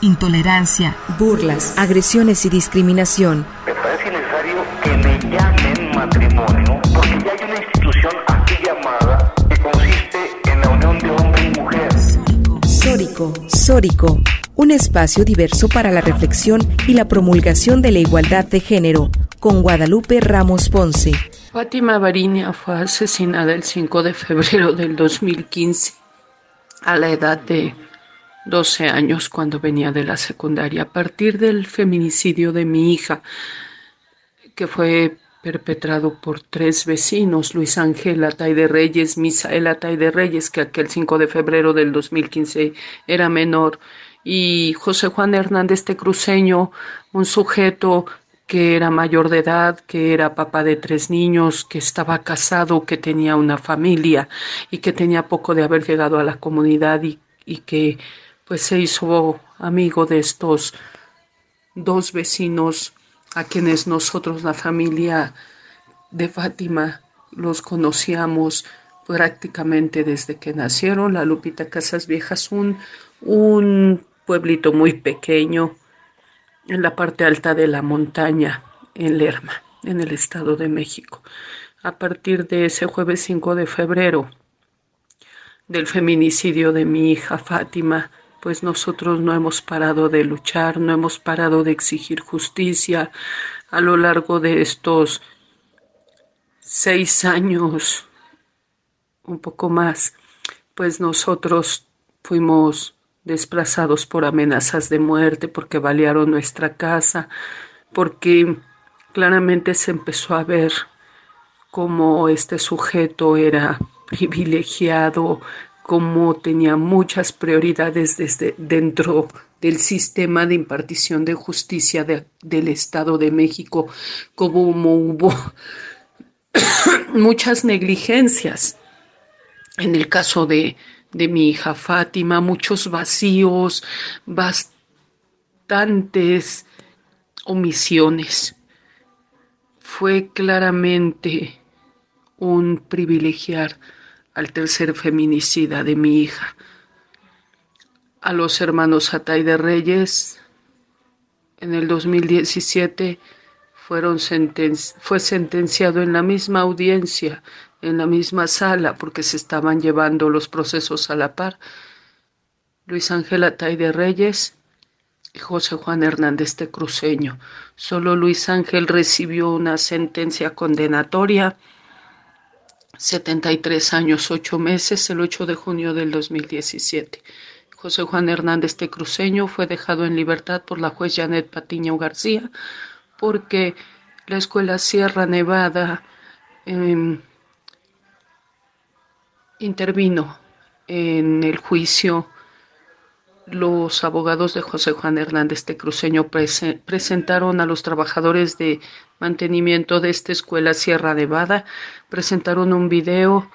intolerancia, burlas, agresiones y discriminación. Me parece necesario que me llamen matrimonio porque ya hay una institución aquí llamada que consiste en la unión de hombre y mujer. Sórico, Sórico, un espacio diverso para la reflexión y la promulgación de la igualdad de género, con Guadalupe Ramos Ponce. Fátima Barinia fue asesinada el 5 de febrero del 2015 a la edad de 12 años cuando venía de la secundaria, a partir del feminicidio de mi hija, que fue perpetrado por tres vecinos, Luis Ángel Atay de Reyes, Misael Atay de Reyes, que aquel 5 de febrero del 2015 era menor, y José Juan Hernández de Cruceño, un sujeto que era mayor de edad, que era papá de tres niños, que estaba casado, que tenía una familia y que tenía poco de haber llegado a la comunidad y, y que pues se hizo amigo de estos dos vecinos a quienes nosotros, la familia de Fátima, los conocíamos prácticamente desde que nacieron. La Lupita Casas Viejas, un, un pueblito muy pequeño en la parte alta de la montaña, en Lerma, en el Estado de México. A partir de ese jueves 5 de febrero, del feminicidio de mi hija Fátima, pues nosotros no hemos parado de luchar, no hemos parado de exigir justicia a lo largo de estos seis años, un poco más, pues nosotros fuimos desplazados por amenazas de muerte, porque balearon nuestra casa, porque claramente se empezó a ver cómo este sujeto era privilegiado, como tenía muchas prioridades desde dentro del sistema de impartición de justicia del Estado de México, como hubo muchas negligencias. En el caso de, de mi hija Fátima, muchos vacíos, bastantes omisiones. Fue claramente un privilegiar al tercer feminicida de mi hija, a los hermanos Atay de Reyes. En el 2017 fueron fue sentenciado en la misma audiencia, en la misma sala, porque se estaban llevando los procesos a la par. Luis Ángel Atay de Reyes y José Juan Hernández de Cruceño. Solo Luis Ángel recibió una sentencia condenatoria 73 años, 8 meses, el 8 de junio del 2017. José Juan Hernández de Cruceño fue dejado en libertad por la juez Janet Patiño García porque la escuela Sierra Nevada em, intervino en el juicio. Los abogados de José Juan Hernández de Cruceño presentaron a los trabajadores de mantenimiento de esta escuela Sierra Nevada. Presentaron un video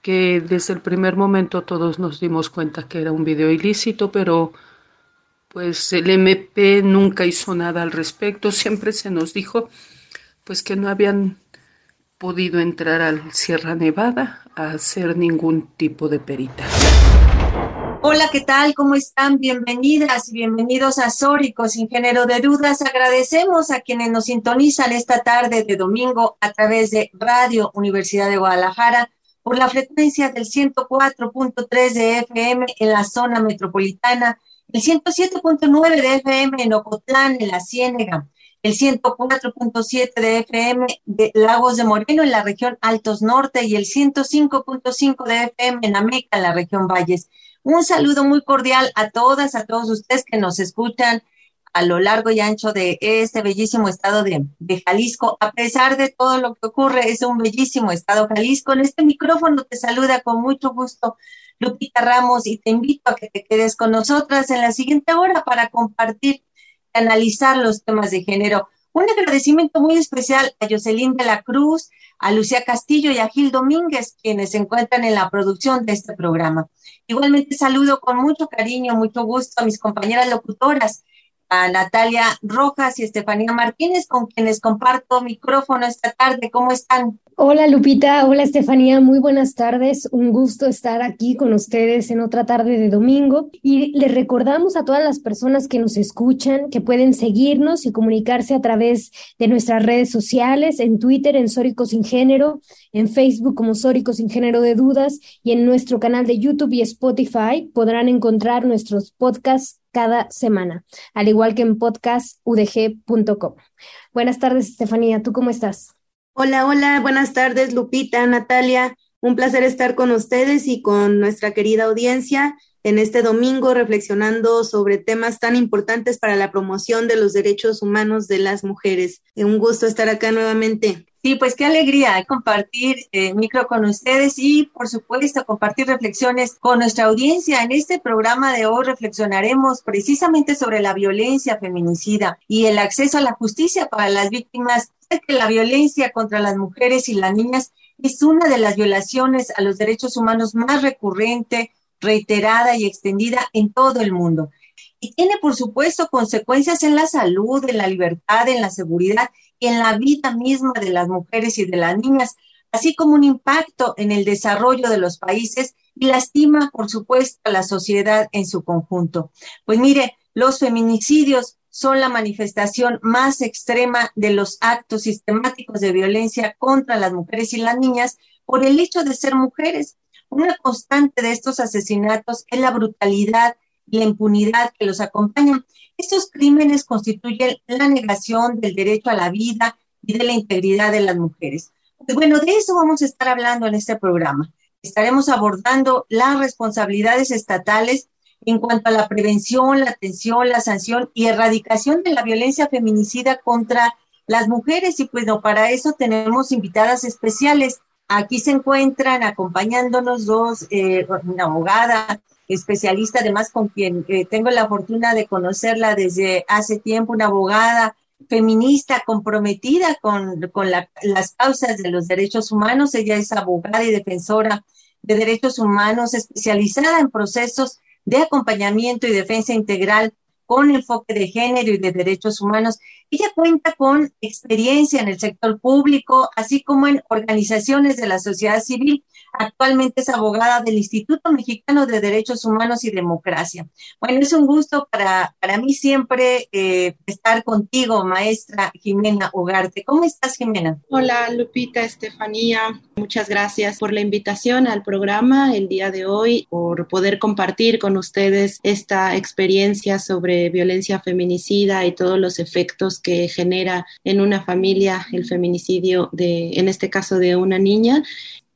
que desde el primer momento todos nos dimos cuenta que era un video ilícito, pero pues el MP nunca hizo nada al respecto. Siempre se nos dijo pues que no habían podido entrar al Sierra Nevada a hacer ningún tipo de perita. Hola, ¿qué tal? ¿Cómo están? Bienvenidas y bienvenidos a Sórico, sin género de dudas. Agradecemos a quienes nos sintonizan esta tarde de domingo a través de Radio Universidad de Guadalajara por la frecuencia del 104.3 de FM en la zona metropolitana, el 107.9 de FM en Ocotlán, en la Ciénega, el 104.7 de FM de Lagos de Moreno en la región Altos Norte y el 105.5 de FM en Ameca, en la región Valles. Un saludo muy cordial a todas, a todos ustedes que nos escuchan a lo largo y ancho de este bellísimo estado de, Jalisco. A pesar de todo lo que ocurre, es un bellísimo estado Jalisco. En este micrófono te saluda con mucho gusto Lupita Ramos y te invito a que te quedes con nosotras en la siguiente hora para compartir y analizar los temas de género. Un agradecimiento muy especial a Jocelyn de la Cruz, a Lucía Castillo y a Gil Domínguez, quienes se encuentran en la producción de este programa. Igualmente saludo con mucho cariño, mucho gusto a mis compañeras locutoras, Natalia Rojas y Estefanía Martínez, con quienes comparto micrófono esta tarde. ¿Cómo están? Hola Lupita, hola Estefanía, muy buenas tardes. Un gusto estar aquí con ustedes en otra tarde de domingo. Y les recordamos a todas las personas que nos escuchan que pueden seguirnos y comunicarse a través de nuestras redes sociales, en Twitter, en Sórico Sin Género, en Facebook como Sórico Sin Género de Dudas y en nuestro canal de YouTube y Spotify podrán encontrar nuestros podcasts cada semana, al igual que en podcastudg.com. Buenas tardes, Estefanía. ¿Tú cómo estás? Hola, hola, buenas tardes, Lupita, Natalia. Un placer estar con ustedes y con nuestra querida audiencia en este domingo reflexionando sobre temas tan importantes para la promoción de los derechos humanos de las mujeres. Un gusto estar acá nuevamente. Sí, pues qué alegría compartir eh, micro con ustedes y, por supuesto, compartir reflexiones con nuestra audiencia. En este programa de hoy reflexionaremos precisamente sobre la violencia feminicida y el acceso a la justicia para las víctimas. que la violencia contra las mujeres y las niñas es una de las violaciones a los derechos humanos más recurrente, reiterada y extendida en todo el mundo. Y tiene, por supuesto, consecuencias en la salud, en la libertad, en la seguridad en la vida misma de las mujeres y de las niñas, así como un impacto en el desarrollo de los países y lastima, por supuesto, a la sociedad en su conjunto. Pues mire, los feminicidios son la manifestación más extrema de los actos sistemáticos de violencia contra las mujeres y las niñas por el hecho de ser mujeres. Una constante de estos asesinatos es la brutalidad y la impunidad que los acompañan. Estos crímenes constituyen la negación del derecho a la vida y de la integridad de las mujeres. Pues bueno, de eso vamos a estar hablando en este programa. Estaremos abordando las responsabilidades estatales en cuanto a la prevención, la atención, la sanción y erradicación de la violencia feminicida contra las mujeres. Y pues no, para eso tenemos invitadas especiales. Aquí se encuentran acompañándonos dos, eh, una abogada, especialista, además con quien eh, tengo la fortuna de conocerla desde hace tiempo, una abogada feminista comprometida con, con las causas de los derechos humanos. Ella es abogada y defensora de derechos humanos especializada en procesos de acompañamiento y defensa integral con enfoque de género y de derechos humanos. Ella cuenta con experiencia en el sector público, así como en organizaciones de la sociedad civil Actualmente es abogada del Instituto Mexicano de Derechos Humanos y Democracia. Bueno, es un gusto para, para mí siempre eh, estar contigo, maestra Jimena Ugarte. ¿Cómo estás, Jimena? Hola, Lupita, Estefanía. Muchas gracias por la invitación al programa el día de hoy, por poder compartir con ustedes esta experiencia sobre violencia feminicida y todos los efectos que genera en una familia el feminicidio de, en este caso, de una niña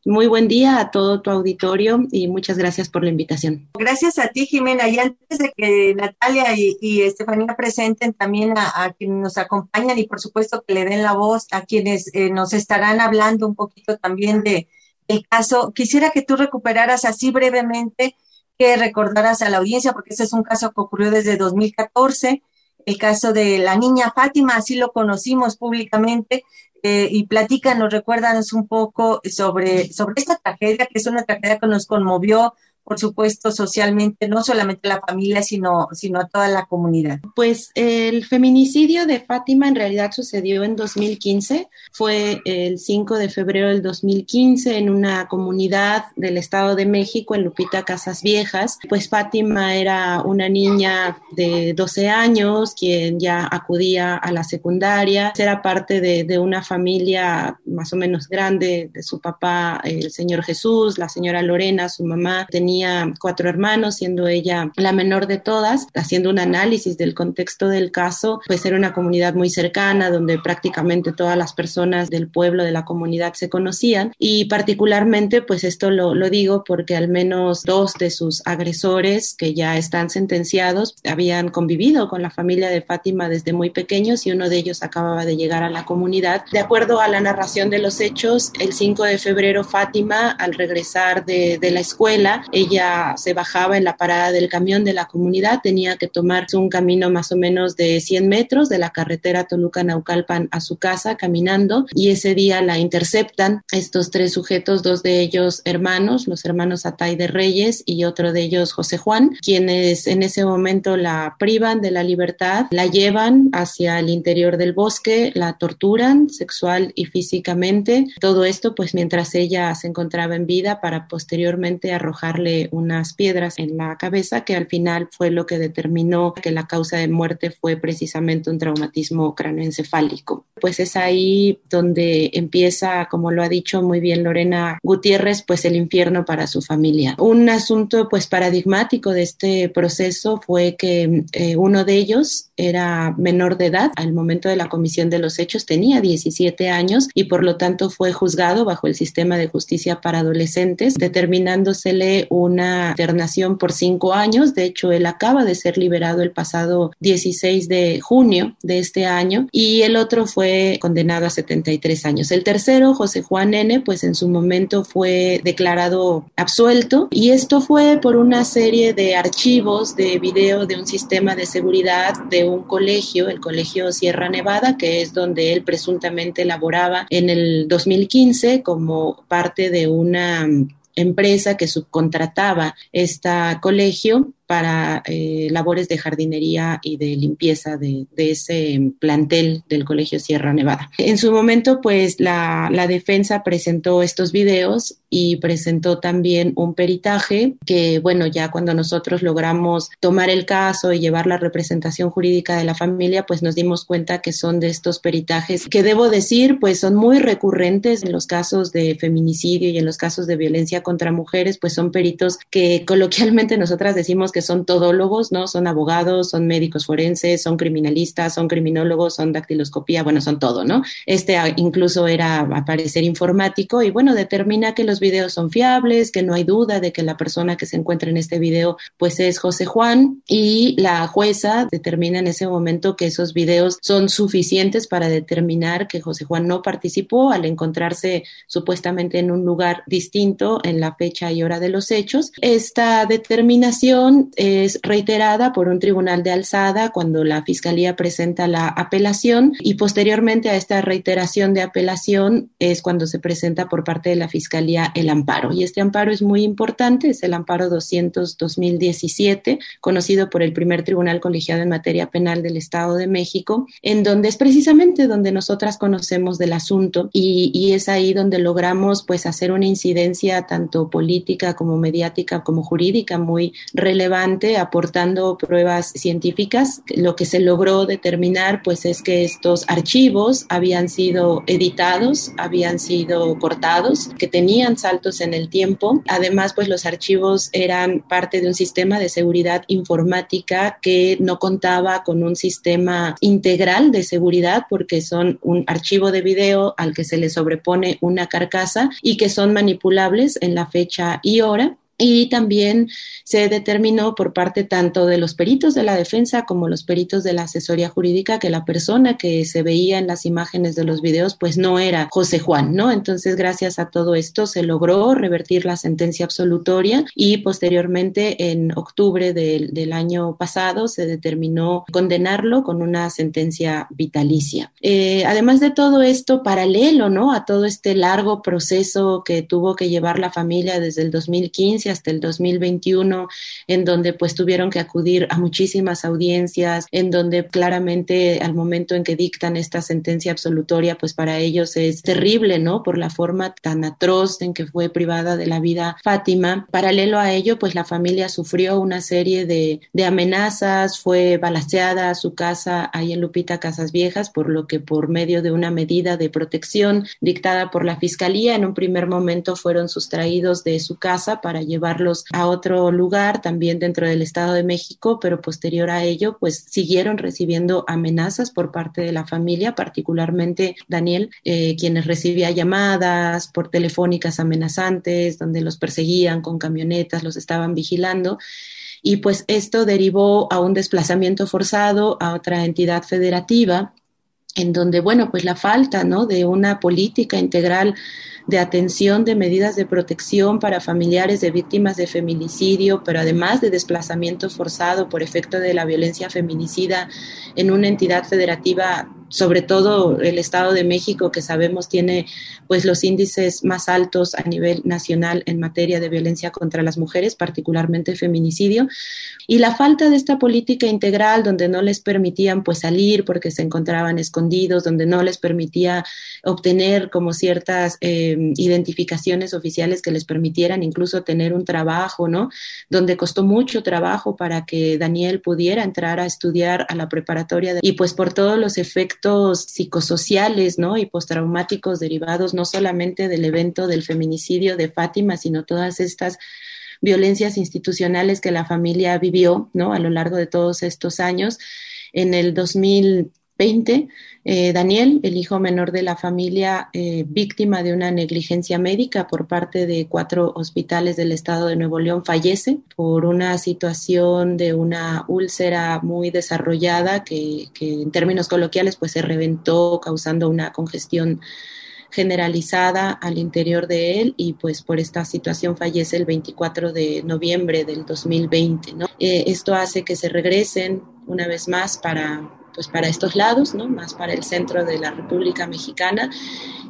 muy buen día a todo tu auditorio y muchas gracias por la invitación. Gracias a ti, Jimena. Y antes de que Natalia y, Estefanía presenten también a, quienes nos acompañan y por supuesto que le den la voz a quienes eh, nos estarán hablando un poquito también de el caso, quisiera que tú recuperaras así brevemente, que recordaras a la audiencia, porque ese es un caso que ocurrió desde 2014 el caso de la niña Fátima, así lo conocimos públicamente, eh, y platícanos, recuérdanos un poco sobre, sobre esta tragedia, que es una tragedia que nos conmovió, por supuesto, socialmente, no solamente la familia, sino, sino a toda la comunidad. Pues el feminicidio de Fátima en realidad sucedió en 2015, fue el 5 de febrero del 2015 en una comunidad del Estado de México, en Lupita Casas Viejas. Pues Fátima era una niña de 12 años, quien ya acudía a la secundaria, era parte de, de una familia más o menos grande de su papá, el señor Jesús, la señora Lorena, su mamá, tenía cuatro hermanos, siendo ella la menor de todas, haciendo un análisis del contexto del caso, pues era una comunidad muy cercana donde prácticamente todas las personas del pueblo, de la comunidad se conocían y particularmente pues esto lo, lo digo porque al menos dos de sus agresores que ya están sentenciados habían convivido con la familia de Fátima desde muy pequeños y uno de ellos acababa de llegar a la comunidad. De acuerdo a la narración de los hechos, el 5 de febrero Fátima al regresar de, de la escuela, ella ella se bajaba en la parada del camión de la comunidad, tenía que tomar un camino más o menos de 100 metros de la carretera Toluca-Naucalpan a su casa caminando y ese día la interceptan. Estos tres sujetos, dos de ellos hermanos, los hermanos Atay de Reyes y otro de ellos José Juan, quienes en ese momento la privan de la libertad, la llevan hacia el interior del bosque, la torturan sexual y físicamente, todo esto pues mientras ella se encontraba en vida para posteriormente arrojarle unas piedras en la cabeza que al final fue lo que determinó que la causa de muerte fue precisamente un traumatismo cráneoencefálico. Pues es ahí donde empieza, como lo ha dicho muy bien Lorena Gutiérrez, pues el infierno para su familia. Un asunto pues paradigmático de este proceso fue que eh, uno de ellos era menor de edad al momento de la comisión de los hechos, tenía 17 años y por lo tanto fue juzgado bajo el sistema de justicia para adolescentes, determinándosele una internación por cinco años. De hecho, él acaba de ser liberado el pasado 16 de junio de este año y el otro fue condenado a 73 años. El tercero, José Juan N., pues en su momento fue declarado absuelto y esto fue por una serie de archivos de video de un sistema de seguridad de un colegio, el Colegio Sierra Nevada, que es donde él presuntamente laboraba en el 2015 como parte de una empresa que subcontrataba este colegio para eh, labores de jardinería y de limpieza de, ese plantel del Colegio Sierra Nevada. En su momento, pues la, la, defensa presentó estos videos y presentó también un peritaje que, bueno, ya cuando nosotros logramos tomar el caso y llevar la representación jurídica de la familia, pues nos dimos cuenta que son de estos peritajes que debo decir, pues son muy recurrentes en los casos de feminicidio y en los casos de violencia contra mujeres, pues son peritos que coloquialmente nosotras decimos que son todólogos, ¿no? Son abogados, son médicos forenses, son criminalistas, son criminólogos, son dactiloscopía, bueno, son todo, ¿no? Este ah, incluso era a parecer informático y bueno, determina que los videos son fiables, que no hay duda de que la persona que se encuentra en este video pues es José Juan y la jueza determina en ese momento que esos videos son suficientes para determinar que José Juan no participó al encontrarse supuestamente en un lugar distinto en la fecha y hora de los hechos. Esta determinación es reiterada por un tribunal de alzada cuando la Fiscalía presenta la apelación y posteriormente a esta reiteración de apelación es cuando se presenta por parte de la Fiscalía el amparo. Y este amparo es muy importante, es el amparo 200-2017, conocido por el primer tribunal colegiado en materia penal del Estado de México, en donde es precisamente donde nosotras conocemos del asunto y, y es ahí donde logramos pues hacer una incidencia tanto política como mediática como jurídica muy relevante aportando pruebas científicas. Lo que se logró determinar pues es que estos archivos habían sido editados, habían sido cortados, que tenían saltos en el tiempo. Además pues los archivos eran parte de un sistema de seguridad informática que no contaba con un sistema integral de seguridad porque son un archivo de video al que se le sobrepone una carcasa y que son manipulables en la fecha y hora y también se determinó por parte tanto de los peritos de la defensa como los peritos de la asesoría jurídica que la persona que se veía en las imágenes de los videos pues no era José Juan, ¿no? Entonces gracias a todo esto se logró revertir la sentencia absolutoria y posteriormente en octubre del, del año pasado se determinó condenarlo con una sentencia vitalicia. Eh, además de todo esto, paralelo, ¿no? A todo este largo proceso que tuvo que llevar la familia desde el 2015 hasta el 2021, en donde pues tuvieron que acudir a muchísimas audiencias, en donde claramente al momento en que dictan esta sentencia absolutoria, pues para ellos es terrible, ¿no? Por la forma tan atroz en que fue privada de la vida Fátima. Paralelo a ello, pues la familia sufrió una serie de, de amenazas, fue balaseada a su casa ahí en Lupita Casas Viejas, por lo que por medio de una medida de protección dictada por la Fiscalía, en un primer momento fueron sustraídos de su casa para llevar llevarlos a otro lugar también dentro del Estado de México, pero posterior a ello, pues siguieron recibiendo amenazas por parte de la familia, particularmente Daniel, eh, quienes recibía llamadas por telefónicas amenazantes, donde los perseguían con camionetas, los estaban vigilando. Y pues esto derivó a un desplazamiento forzado a otra entidad federativa en donde, bueno, pues la falta, ¿no? De una política integral de atención, de medidas de protección para familiares de víctimas de feminicidio, pero además de desplazamiento forzado por efecto de la violencia feminicida en una entidad federativa sobre todo el Estado de México, que sabemos tiene pues los índices más altos a nivel nacional en materia de violencia contra las mujeres, particularmente feminicidio, y la falta de esta política integral donde no les permitían pues salir porque se encontraban escondidos, donde no les permitía obtener como ciertas eh, identificaciones oficiales que les permitieran incluso tener un trabajo, ¿no? Donde costó mucho trabajo para que Daniel pudiera entrar a estudiar a la preparatoria y pues por todos los efectos psicosociales ¿no? y postraumáticos derivados no solamente del evento del feminicidio de Fátima, sino todas estas violencias institucionales que la familia vivió ¿no? a lo largo de todos estos años. En el 2000 20, eh, Daniel, el hijo menor de la familia, eh, víctima de una negligencia médica por parte de cuatro hospitales del estado de Nuevo León, fallece por una situación de una úlcera muy desarrollada que, en términos coloquiales pues se reventó causando una congestión generalizada al interior de él y pues por esta situación fallece el 24 de noviembre del 2020. ¿no? Eh, esto hace que se regresen una vez más para pues para estos lados, ¿no? más para el centro de la República Mexicana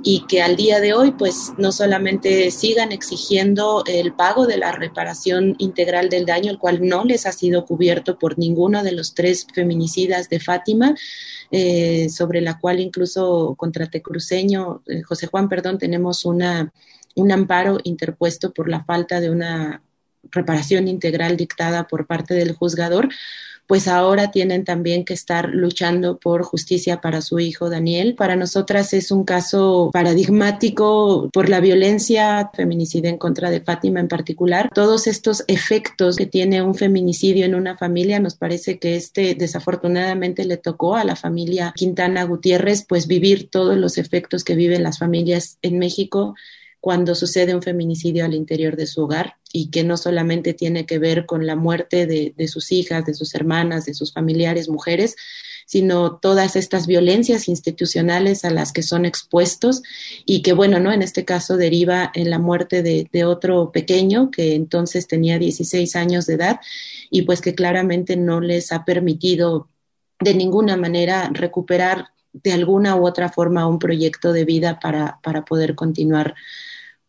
y que al día de hoy pues no solamente sigan exigiendo el pago de la reparación integral del daño, el cual no les ha sido cubierto por ninguno de los tres feminicidas de Fátima, eh, sobre la cual incluso contra Tecruceño, eh, José Juan, perdón, tenemos una, un amparo interpuesto por la falta de una reparación integral dictada por parte del juzgador, pues ahora tienen también que estar luchando por justicia para su hijo Daniel. Para nosotras es un caso paradigmático por la violencia feminicida en contra de Fátima en particular. Todos estos efectos que tiene un feminicidio en una familia, nos parece que este desafortunadamente le tocó a la familia Quintana Gutiérrez, pues vivir todos los efectos que viven las familias en México cuando sucede un feminicidio al interior de su hogar y que no solamente tiene que ver con la muerte de, sus hijas, de sus hermanas, de sus familiares, mujeres, sino todas estas violencias institucionales a las que son expuestos y que, bueno, ¿no? En este caso deriva en la muerte de, de otro pequeño que entonces tenía 16 años de edad y pues que claramente no les ha permitido de ninguna manera recuperar de alguna u otra forma un proyecto de vida para, para poder continuar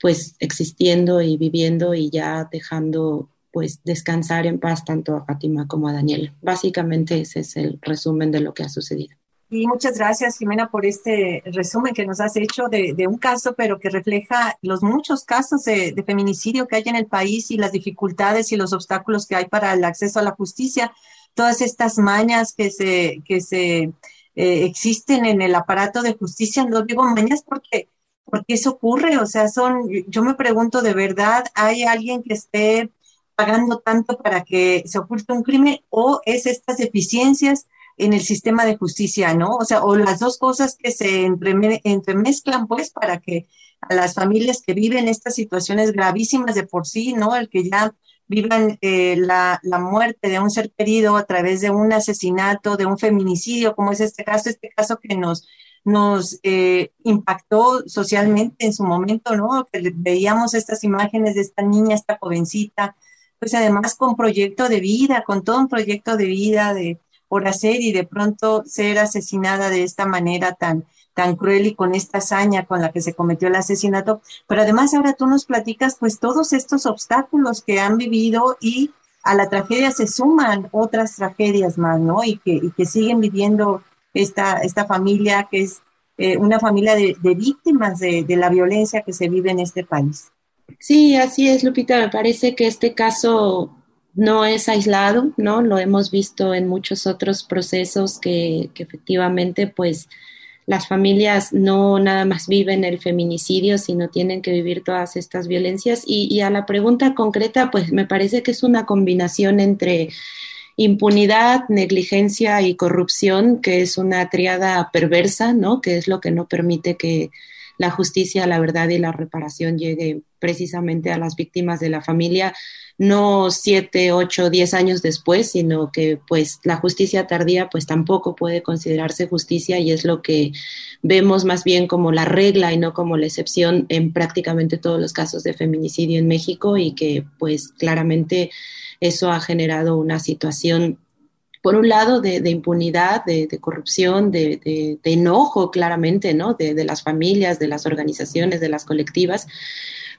pues existiendo y viviendo y ya dejando pues descansar en paz tanto a Fátima como a Daniel. Básicamente ese es el resumen de lo que ha sucedido. Y muchas gracias, Jimena, por este resumen que nos has hecho de, un caso, pero que refleja los muchos casos de, feminicidio que hay en el país y las dificultades y los obstáculos que hay para el acceso a la justicia, todas estas mañas que se, que se eh, existen en el aparato de justicia. No digo mañas porque porque eso ocurre, o sea, son, yo me pregunto de verdad, ¿hay alguien que esté pagando tanto para que se oculte un crimen o es estas deficiencias en el sistema de justicia, ¿no? O sea, o las dos cosas que se entremezclan, pues, para que a las familias que viven estas situaciones gravísimas de por sí, ¿no? El que ya vivan eh, la, la, muerte de un ser querido a través de un asesinato, de un feminicidio, como es este caso, este caso que nos nos eh, impactó socialmente en su momento, ¿no? Que veíamos estas imágenes de esta niña, esta jovencita, pues además con proyecto de vida, con todo un proyecto de vida de por hacer y de pronto ser asesinada de esta manera tan tan cruel y con esta hazaña con la que se cometió el asesinato, pero además ahora tú nos platicas pues todos estos obstáculos que han vivido y a la tragedia se suman otras tragedias más, ¿no? Y que, y que siguen viviendo esta, esta familia que es eh, una familia de, víctimas de, de, la violencia que se vive en este país. Sí, así es, Lupita. Me parece que este caso no es aislado, ¿no? Lo hemos visto en muchos otros procesos que, que efectivamente, pues, las familias no nada más viven el feminicidio, sino tienen que vivir todas estas violencias. Y, y a la pregunta concreta, pues me parece que es una combinación entre impunidad, negligencia y corrupción, que es una triada perversa, ¿no? Que es lo que no permite que la justicia, la verdad y la reparación llegue precisamente a las víctimas de la familia, no siete, ocho, diez años después, sino que pues la justicia tardía pues tampoco puede considerarse justicia y es lo que vemos más bien como la regla y no como la excepción en prácticamente todos los casos de feminicidio en México y que pues claramente eso ha generado una situación por un lado, de, impunidad, de, corrupción, de, enojo, claramente, ¿no? De, las familias, de las organizaciones, de las colectivas,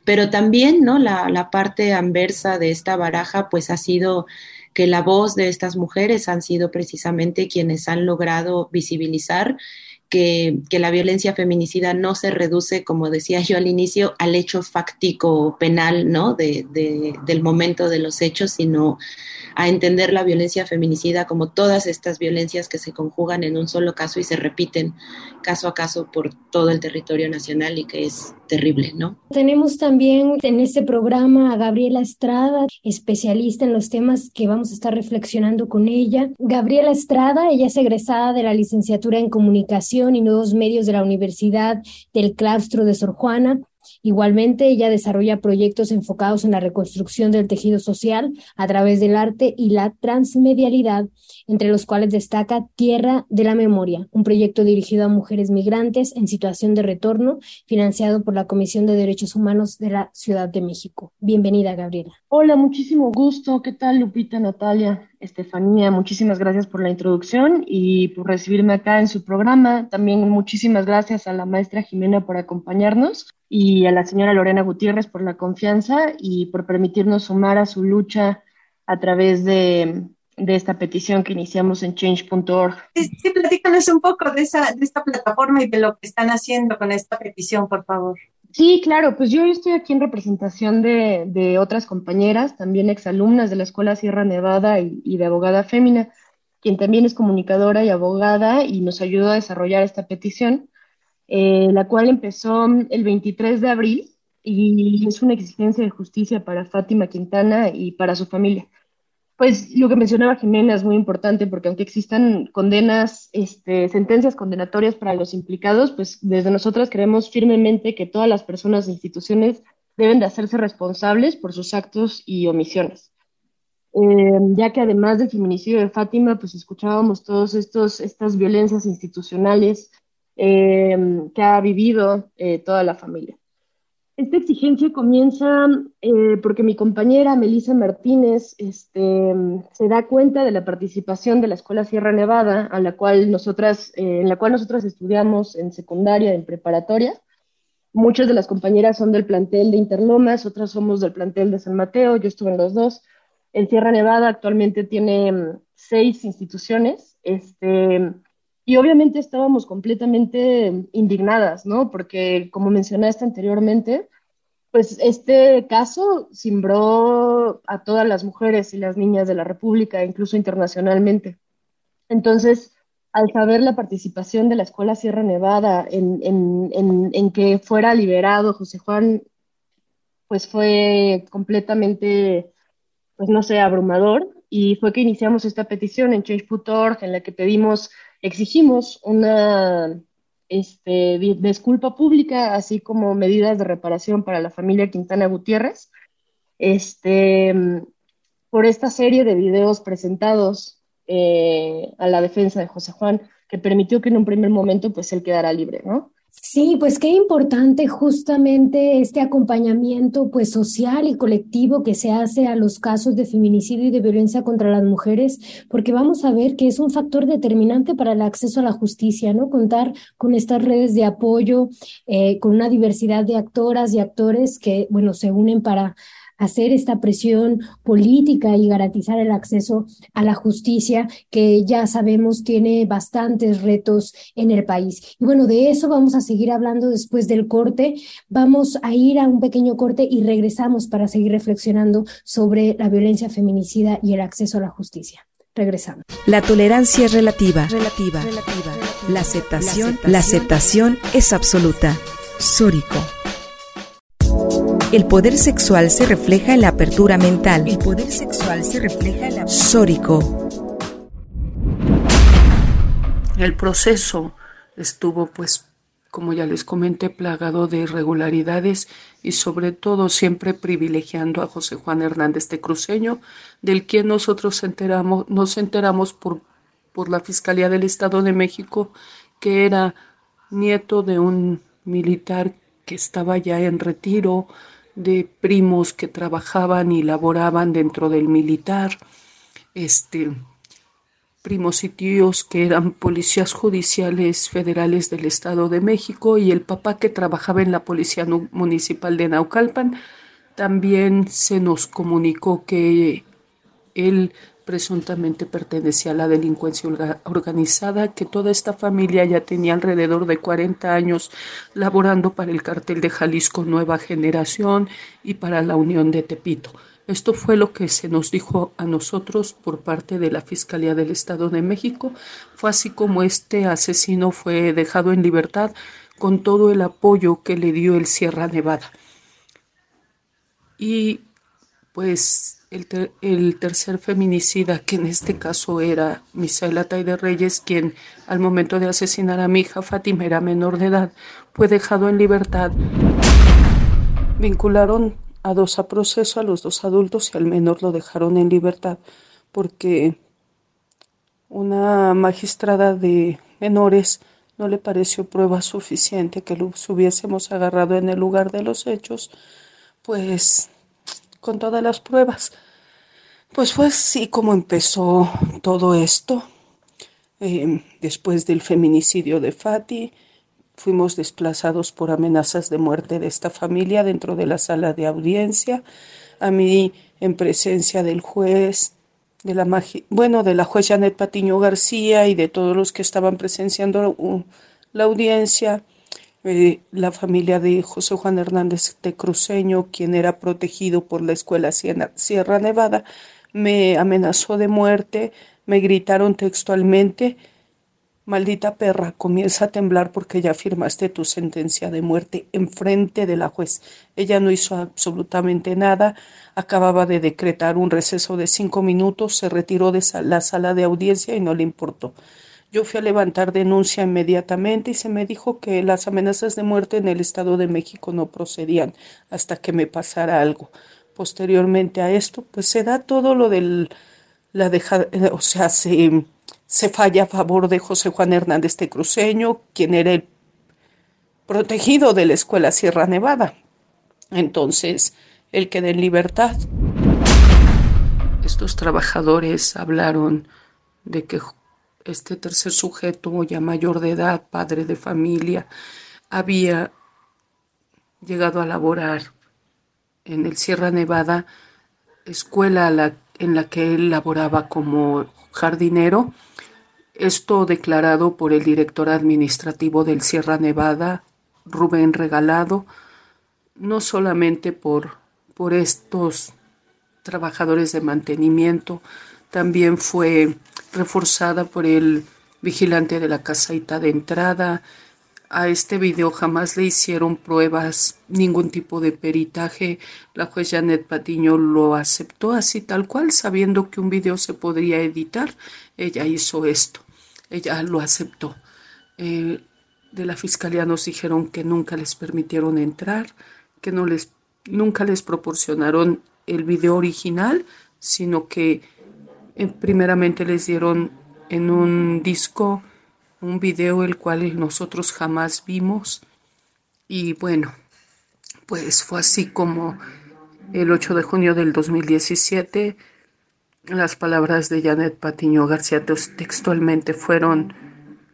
pero también, ¿no? La, parte anversa de esta baraja, pues ha sido que la voz de estas mujeres han sido precisamente quienes han logrado visibilizar que, que, la violencia feminicida no se reduce, como decía yo al inicio, al hecho fáctico penal, ¿no? De, del momento de los hechos, sino a entender la violencia feminicida como todas estas violencias que se conjugan en un solo caso y se repiten caso a caso por todo el territorio nacional y que es terrible, ¿no? Tenemos también en este programa a Gabriela Estrada, especialista en los temas que vamos a estar reflexionando con ella. Gabriela Estrada, ella es egresada de la licenciatura en Comunicación y Nuevos Medios de la Universidad del Claustro de Sor Juana. Igualmente, ella desarrolla proyectos enfocados en la reconstrucción del tejido social a través del arte y la transmedialidad, entre los cuales destaca Tierra de la Memoria, un proyecto dirigido a mujeres migrantes en situación de retorno, financiado por la Comisión de Derechos Humanos de la Ciudad de México. Bienvenida, Gabriela. Hola, muchísimo gusto. ¿Qué tal, Lupita, Natalia, Estefanía? Muchísimas gracias por la introducción y por recibirme acá en su programa. También muchísimas gracias a la maestra Jimena por acompañarnos y a la señora Lorena Gutiérrez por la confianza y por permitirnos sumar a su lucha a través de, esta petición que iniciamos en change.org. Sí, platícanos un poco de, esa, de esta plataforma y de lo que están haciendo con esta petición, por favor. Sí, claro, pues yo estoy aquí en representación de, de otras compañeras, también exalumnas de la Escuela Sierra Nevada y, y de Abogada Fémina, quien también es comunicadora y abogada y nos ayudó a desarrollar esta petición. Eh, la cual empezó el 23 de abril y es una exigencia de justicia para Fátima Quintana y para su familia. Pues lo que mencionaba Jimena es muy importante porque aunque existan condenas, este, sentencias condenatorias para los implicados, pues desde nosotras creemos firmemente que todas las personas e instituciones deben de hacerse responsables por sus actos y omisiones. Eh, ya que además del feminicidio de Fátima, pues escuchábamos estos, estas violencias institucionales Em, que ha vivido eh, toda la familia. Esta exigencia comienza eh, porque mi compañera Melissa Martínez este, se da cuenta de la participación de la Escuela Sierra Nevada, a la cual nosotras, eh, en la cual nosotras estudiamos en secundaria, en preparatoria. Muchas de las compañeras son del plantel de Interlomas, otras somos del plantel de San Mateo, yo estuve en los dos. En Sierra Nevada actualmente tiene mm, seis instituciones. Este, y obviamente estábamos completamente indignadas, ¿no? Porque, como mencionaste anteriormente, pues este caso cimbró a todas las mujeres y las niñas de la República, incluso internacionalmente. Entonces, al saber la participación de la Escuela Sierra Nevada en, en que fuera liberado José Juan, pues fue completamente, pues no sé, abrumador. Y fue que iniciamos esta petición en Change.org en la que pedimos exigimos una este, disculpa pública, así como medidas de reparación para la familia Quintana Gutiérrez, este, por esta serie de videos presentados eh, a la defensa de José Juan, que permitió que en un primer momento pues él quedara libre, ¿no? Sí, pues qué importante justamente este acompañamiento pues social y colectivo que se hace a los casos de feminicidio y de violencia contra las mujeres, porque vamos a ver que es un factor determinante para el acceso a la justicia, ¿no? Contar con estas redes de apoyo, eh, con una diversidad de actoras y actores que, bueno, se unen para hacer esta presión política y garantizar el acceso a la justicia que ya sabemos tiene bastantes retos en el país. Y bueno, de eso vamos a seguir hablando después del corte. Vamos a ir a un pequeño corte y regresamos para seguir reflexionando sobre la violencia feminicida y el acceso a la justicia. Regresamos. La tolerancia es relativa. Relativa. relativa. La aceptación, la aceptación es absoluta. Sórico. El poder sexual se refleja en la apertura mental. El poder sexual se refleja en la Sórico. El proceso estuvo pues como ya les comenté, plagado de irregularidades y sobre todo siempre privilegiando a José Juan Hernández de Cruceño, del quien nosotros enteramos, nos enteramos por, por la Fiscalía del Estado de México, que era nieto de un militar que estaba ya en retiro, de primos que trabajaban y laboraban dentro del militar, este, primos y tíos que eran policías judiciales federales del Estado de México y el papá que trabajaba en la Policía Municipal de Naucalpan. También se nos comunicó que él presuntamente pertenecía a la delincuencia organizada, que toda esta familia ya tenía alrededor de 40 años laborando para el cartel de Jalisco Nueva Generación y para la Unión de Tepito. Esto fue lo que se nos dijo a nosotros por parte de la Fiscalía del Estado de México. Fue así como este asesino fue dejado en libertad con todo el apoyo que le dio el Sierra Nevada. Y pues el, tercer feminicida, que en este caso era Misaela de Reyes, quien al momento de asesinar a mi hija Fátima era menor de edad, fue dejado en libertad. Vincularon a dos a proceso, a los dos adultos y al menor lo dejaron en libertad porque una magistrada de menores no le pareció prueba suficiente que los hubiésemos agarrado en el lugar de los hechos, pues con todas las pruebas. Pues fue así como empezó todo esto. Eh, después del feminicidio de Fati, Fuimos desplazados por amenazas de muerte de esta familia dentro de la sala de audiencia. A mí, en presencia del juez, de la bueno, de la juez Janet Patiño García y de todos los que estaban presenciando la audiencia, eh, la familia de José Juan Hernández de Cruceño, quien era protegido por la escuela Sierra Nevada, me amenazó de muerte, me gritaron textualmente Maldita perra, comienza a temblar porque ya firmaste tu sentencia de muerte enfrente de la juez. Ella no hizo absolutamente nada, acababa de decretar un receso de cinco minutos, se retiró de la sala de audiencia y no le importó. Yo fui a levantar denuncia inmediatamente y se me dijo que las amenazas de muerte en el Estado de México no procedían hasta que me pasara algo. Posteriormente a esto, pues se da todo lo del la deja, o sea, se se falla a favor de José Juan Hernández de Cruceño, quien era el protegido de la escuela Sierra Nevada. Entonces, él queda en libertad. Estos trabajadores hablaron de que este tercer sujeto, ya mayor de edad, padre de familia, había llegado a laborar en el Sierra Nevada, escuela en la que él laboraba como jardinero, esto declarado por el director administrativo del Sierra Nevada, Rubén Regalado, no solamente por, por estos trabajadores de mantenimiento, también fue reforzada por el vigilante de la casaita de entrada. A este video jamás le hicieron pruebas, ningún tipo de peritaje. La juez Janet Patiño lo aceptó así tal cual, sabiendo que un video se podría editar. Ella hizo esto ella lo aceptó. Eh, de la fiscalía nos dijeron que nunca les permitieron entrar, que no les, nunca les proporcionaron el video original, sino que eh, primeramente les dieron en un disco un video el cual nosotros jamás vimos. Y bueno, pues fue así como el 8 de junio del 2017 las palabras de Janet Patiño García textualmente fueron,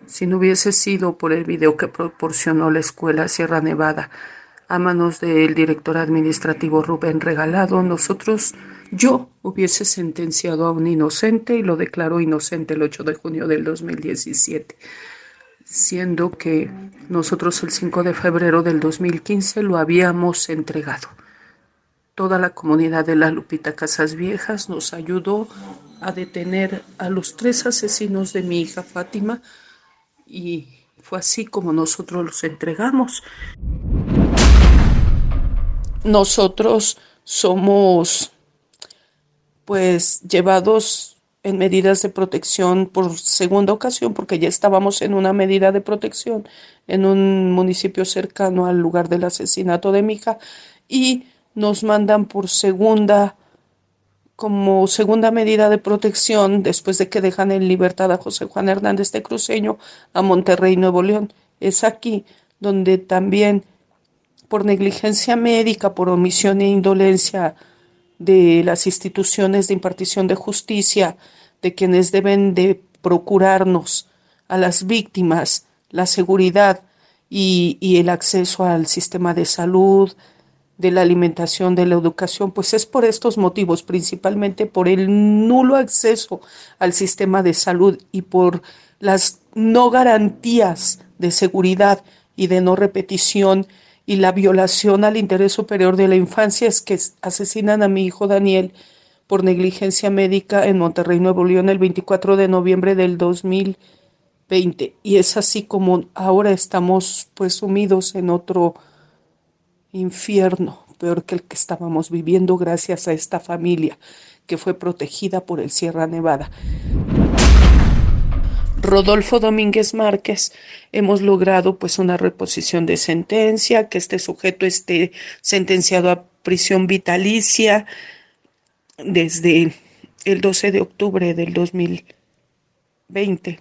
si no hubiese sido por el video que proporcionó la escuela Sierra Nevada a manos del director administrativo Rubén Regalado, nosotros, yo hubiese sentenciado a un inocente y lo declaró inocente el 8 de junio del 2017, siendo que nosotros el 5 de febrero del 2015 lo habíamos entregado. Toda la comunidad de la Lupita Casas Viejas nos ayudó a detener a los tres asesinos de mi hija Fátima y fue así como nosotros los entregamos. Nosotros somos pues llevados en medidas de protección por segunda ocasión, porque ya estábamos en una medida de protección en un municipio cercano al lugar del asesinato de mi y nos mandan por segunda como segunda medida de protección, después de que dejan en libertad a José Juan Hernández de Cruceño, a Monterrey, Nuevo León. Es aquí donde también, por negligencia médica, por omisión e indolencia de las instituciones de impartición de justicia, de quienes deben de procurarnos a las víctimas la seguridad y, y el acceso al sistema de salud, de la alimentación, de la educación, pues es por estos motivos, principalmente por el nulo acceso al sistema de salud y por las no garantías de seguridad y de no repetición y la violación al interés superior de la infancia es que asesinan a mi hijo Daniel por negligencia médica en Monterrey, Nuevo León, el 24 de noviembre del 2020. Y es así como ahora estamos pues sumidos en otro infierno, peor que el que estábamos viviendo gracias a esta familia que fue protegida por el Sierra Nevada. Rodolfo Domínguez Márquez, hemos logrado pues una reposición de sentencia, que este sujeto esté sentenciado a prisión vitalicia desde el 12 de octubre del 2020,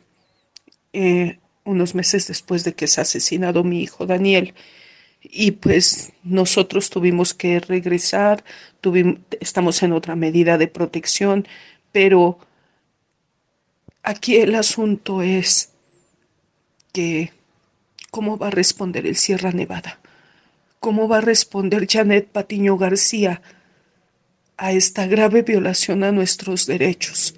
eh, unos meses después de que se ha asesinado mi hijo Daniel. Y pues nosotros tuvimos que regresar, estamos en otra medida de protección, pero aquí el asunto es que cómo va a responder el Sierra Nevada, cómo va a responder Janet Patiño García a esta grave violación a nuestros derechos,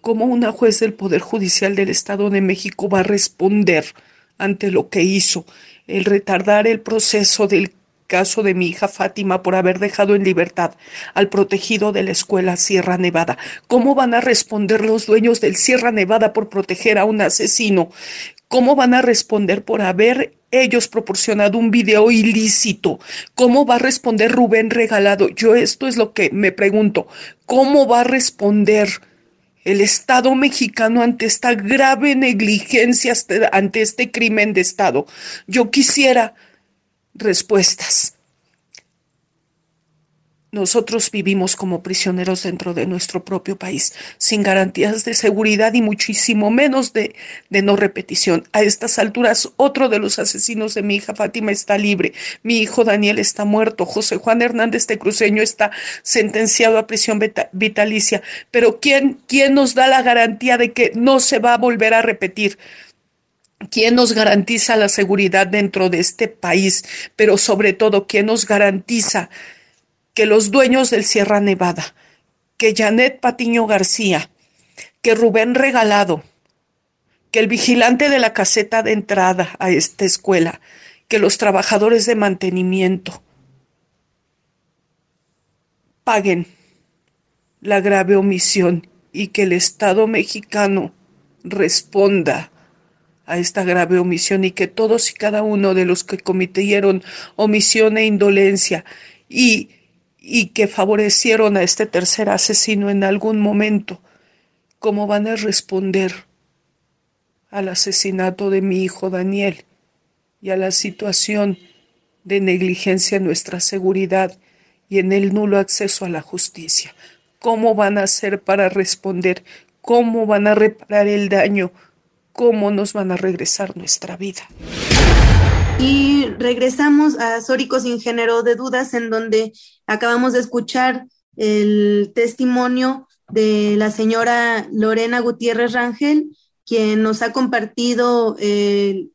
cómo una juez del Poder Judicial del Estado de México va a responder ante lo que hizo el retardar el proceso del caso de mi hija Fátima por haber dejado en libertad al protegido de la escuela Sierra Nevada. ¿Cómo van a responder los dueños del Sierra Nevada por proteger a un asesino? ¿Cómo van a responder por haber ellos proporcionado un video ilícito? ¿Cómo va a responder Rubén Regalado? Yo esto es lo que me pregunto. ¿Cómo va a responder? el Estado mexicano ante esta grave negligencia, ante este crimen de Estado. Yo quisiera respuestas. Nosotros vivimos como prisioneros dentro de nuestro propio país, sin garantías de seguridad y muchísimo menos de, de, no repetición. A estas alturas, otro de los asesinos de mi hija Fátima está libre, mi hijo Daniel está muerto, José Juan Hernández de Cruceño está sentenciado a prisión vitalicia. Pero ¿quién, ¿quién nos da la garantía de que no se va a volver a repetir? ¿Quién nos garantiza la seguridad dentro de este país? Pero sobre todo, ¿quién nos garantiza que los dueños del Sierra Nevada, que Janet Patiño García, que Rubén Regalado, que el vigilante de la caseta de entrada a esta escuela, que los trabajadores de mantenimiento paguen la grave omisión y que el Estado mexicano responda a esta grave omisión y que todos y cada uno de los que cometieron omisión e indolencia y y que favorecieron a este tercer asesino en algún momento, ¿cómo van a responder al asesinato de mi hijo Daniel y a la situación de negligencia en nuestra seguridad y en el nulo acceso a la justicia? ¿Cómo van a hacer para responder? ¿Cómo van a reparar el daño? ¿Cómo nos van a regresar nuestra vida? Y regresamos a Sórico sin género de dudas, en donde acabamos de escuchar el testimonio de la señora Lorena Gutiérrez Rangel, quien nos ha compartido el,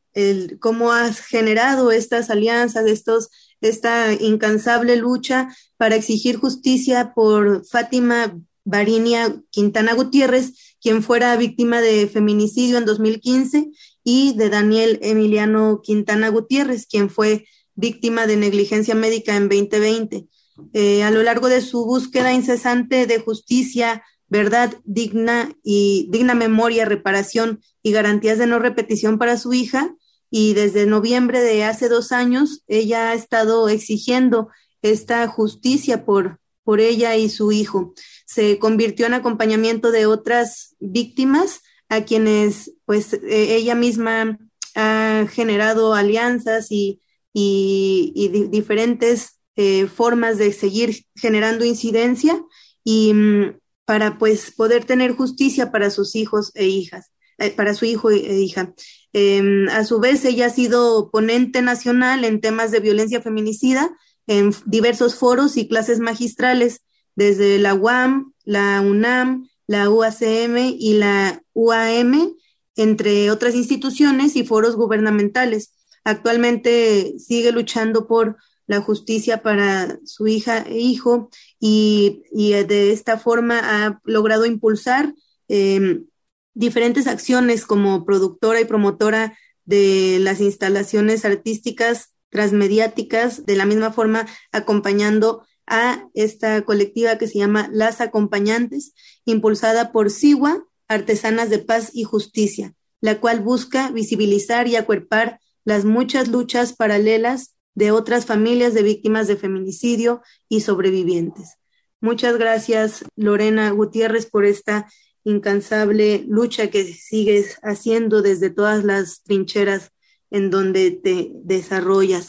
cómo has generado estas alianzas, estos, esta incansable lucha para exigir justicia por Fátima Barinia Quintana Gutiérrez, quien fuera víctima de feminicidio en 2015 y de Daniel Emiliano Quintana Gutiérrez, quien fue víctima de negligencia médica en 2020. Eh, a lo largo de su búsqueda incesante de justicia, verdad digna y digna memoria, reparación y garantías de no repetición para su hija, y desde noviembre de hace dos años, ella ha estado exigiendo esta justicia por, por ella y su hijo. Se convirtió en acompañamiento de otras víctimas a quienes pues e, ella misma ha generado alianzas y, diferentes eh, formas de seguir generando incidencia y mm, para pues poder tener justicia para sus hijos e hijas, eh, para su hijo e hija. Em, a su vez, ella ha sido ponente nacional en temas de violencia feminicida en diversos foros y clases magistrales, desde la UAM, la UNAM, la UACM y la UAM, entre otras instituciones y foros gubernamentales. Actualmente sigue luchando por la justicia para su hija e hijo y, de esta forma ha logrado impulsar em, diferentes acciones como productora y promotora de las instalaciones artísticas transmediáticas, de la misma forma acompañando a esta colectiva que se llama Las Acompañantes, impulsada por SIWA, Artesanas de Paz y Justicia, la cual busca visibilizar y acuerpar las muchas luchas paralelas de otras familias de víctimas de feminicidio y sobrevivientes. Muchas gracias, Lorena Gutiérrez, por esta incansable lucha que sigues haciendo desde todas las trincheras en donde te desarrollas.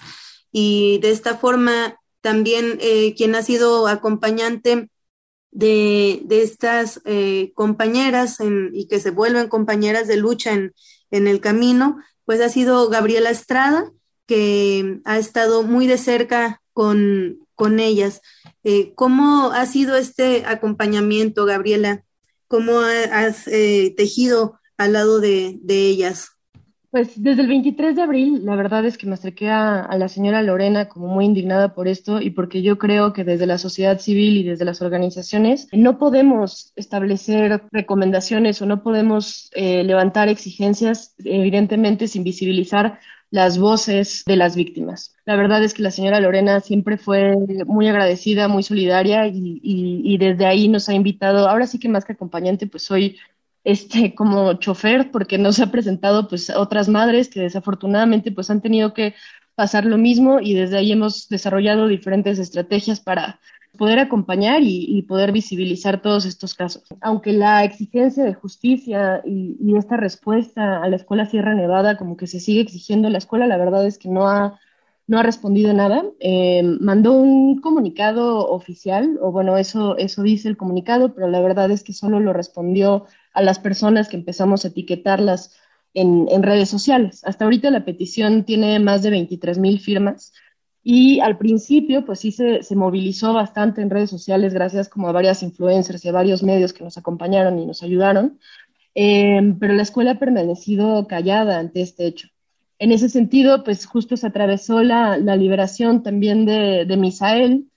Y de esta forma, también eh, quien ha sido acompañante de, estas eh, compañeras y que se vuelven compañeras de lucha en, en el camino, pues ha sido Gabriela Estrada, que ha estado muy de cerca con, con ellas. Eh, ¿Cómo ha sido este acompañamiento, Gabriela? ¿Cómo has tejido al lado de, de ellas? Pues desde el 23 de abril, la verdad es que me acerqué a, la señora Lorena como muy indignada por esto y porque yo creo que desde la sociedad civil y desde las organizaciones no podemos establecer recomendaciones o no podemos eh, levantar exigencias, evidentemente sin visibilizar las voces de las víctimas. La verdad es que la señora Lorena siempre fue muy agradecida, muy solidaria y, y desde ahí nos ha invitado, ahora sí que más que acompañante, pues soy este, como chofer, porque no se ha presentado pues otras madres que desafortunadamente pues han tenido que pasar lo mismo y desde ahí hemos desarrollado diferentes estrategias para poder acompañar y, poder visibilizar todos estos casos. Aunque la exigencia de justicia y, esta respuesta a la escuela Sierra Nevada como que se sigue exigiendo la escuela, la verdad es que no ha, no ha respondido nada. Eh, mandó un comunicado oficial, o bueno, eso, eso dice el comunicado, pero la verdad es que solo lo respondió a las personas que empezamos a etiquetarlas en, redes sociales. Hasta ahorita la petición tiene más de 23 mil firmas y al principio pues sí se, movilizó bastante en redes sociales gracias como a varias influencers y a varios medios que nos acompañaron y nos ayudaron, em, pero la escuela ha permanecido callada ante este hecho. En ese sentido, pues justo se atravesó la, liberación también de, de Misael,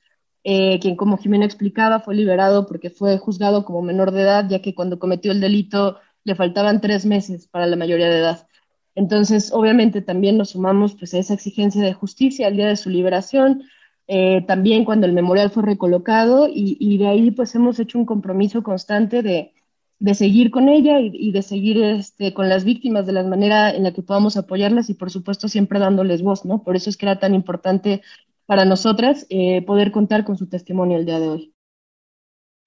eh, quien como Jimena explicaba fue liberado porque fue juzgado como menor de edad, ya que cuando cometió el delito le faltaban tres meses para la mayoría de edad. Entonces, obviamente también nos sumamos pues, a esa exigencia de justicia al día de su liberación, eh, también cuando el memorial fue recolocado y, de ahí pues hemos hecho un compromiso constante de, de seguir con ella y, y, de seguir este, con las víctimas de la manera en la que podamos apoyarlas y por supuesto siempre dándoles voz, ¿no? Por eso es que era tan importante para nosotras eh, poder contar con su testimonio el día de hoy.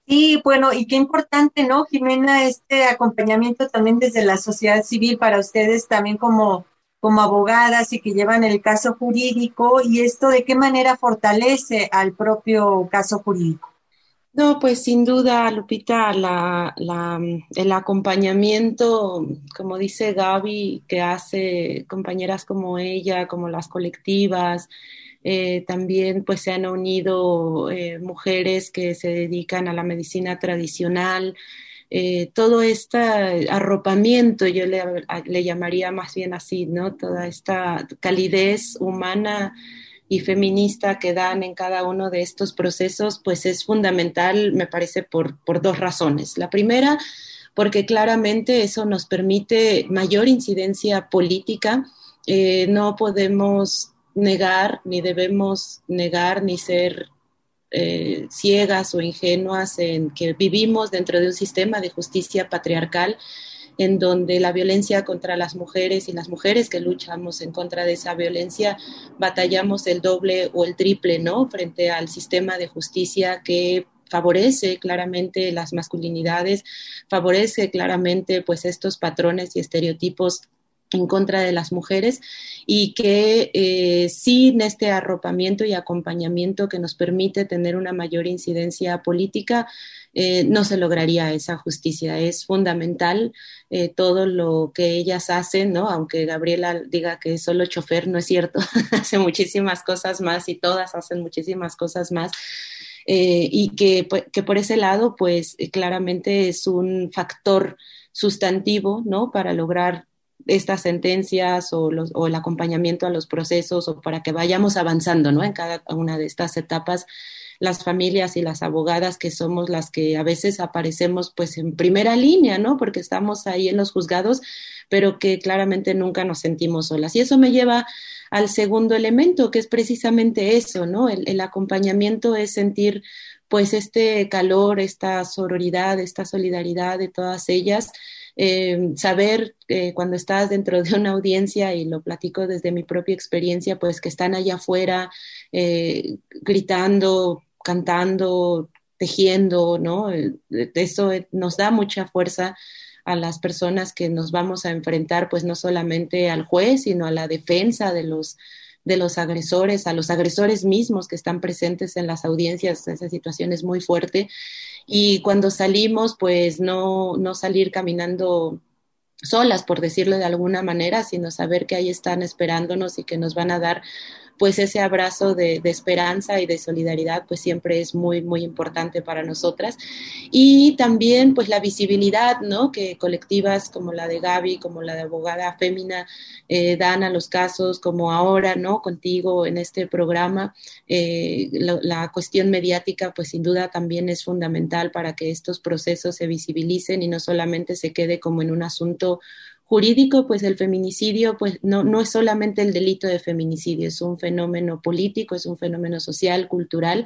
Sí, bueno, y qué importante, ¿no, Jimena, este acompañamiento también desde la sociedad civil para ustedes también como, como abogadas y que llevan el caso jurídico y esto de qué manera fortalece al propio caso jurídico. No, pues sin duda, Lupita, la, el acompañamiento, como dice Gaby, que hace compañeras como ella, como las colectivas, eh, también pues se han unido eh, mujeres que se dedican a la medicina tradicional. Eh, todo este arropamiento, yo le, le, llamaría más bien así, ¿no? Toda esta calidez humana y feminista que dan en cada uno de estos procesos, pues es fundamental, me parece, por, por dos razones. La primera, porque claramente eso nos permite mayor incidencia política. no podemos negar, ni debemos negar, ni ser eh, ciegas o ingenuas en que vivimos dentro de un sistema de justicia patriarcal en donde la violencia contra las mujeres y las mujeres que luchamos en contra de esa violencia batallamos el doble o el triple, ¿no? Frente al sistema de justicia que favorece claramente las masculinidades, favorece claramente pues estos patrones y estereotipos en contra de las mujeres y que eh, sin este arropamiento y acompañamiento que nos permite tener una mayor incidencia política, eh, no se lograría esa justicia. Es fundamental eh, todo lo que ellas hacen, ¿no? Aunque Gabriela diga que es solo chofer, no es cierto, hace muchísimas cosas más y todas hacen muchísimas cosas más. y que, pues, que, por ese lado, pues claramente es un factor sustantivo, ¿no? Para lograr estas sentencias o, los, o, el acompañamiento a los procesos o para que vayamos avanzando en cada una de estas etapas las familias y las abogadas que somos las que a veces aparecemos pues en primera línea, ¿no? Porque estamos ahí en los juzgados, pero que claramente nunca nos sentimos solas. Y eso me lleva al segundo elemento, que es precisamente eso, ¿no? El, el acompañamiento es sentir pues este calor, esta sororidad, esta solidaridad de todas ellas, eh, saber eh, cuando estás dentro de una audiencia, y lo platico desde mi propia experiencia, pues que están allá afuera eh, gritando, cantando, tejiendo, ¿no? Eso nos da mucha fuerza a las personas que nos vamos a enfrentar, pues no solamente al juez, sino a la defensa de los de los agresores, a los agresores mismos que están presentes en las audiencias. Esa situación es muy fuerte y cuando salimos, pues no, no salir caminando solas, por decirlo de alguna manera, sino saber que ahí están esperándonos y que nos van a dar pues ese abrazo de, esperanza y de solidaridad pues siempre es muy, muy importante para nosotras. Y también pues la visibilidad, ¿no? Que colectivas como la de Gaby, como la de abogada fémina eh, dan a los casos, como ahora, ¿no? Contigo en este programa, eh, la cuestión mediática pues sin duda también es fundamental para que estos procesos se visibilicen y no solamente se quede como en un asunto jurídico, pues el feminicidio pues no, no es solamente el delito de feminicidio, es un fenómeno político, es un fenómeno social, cultural,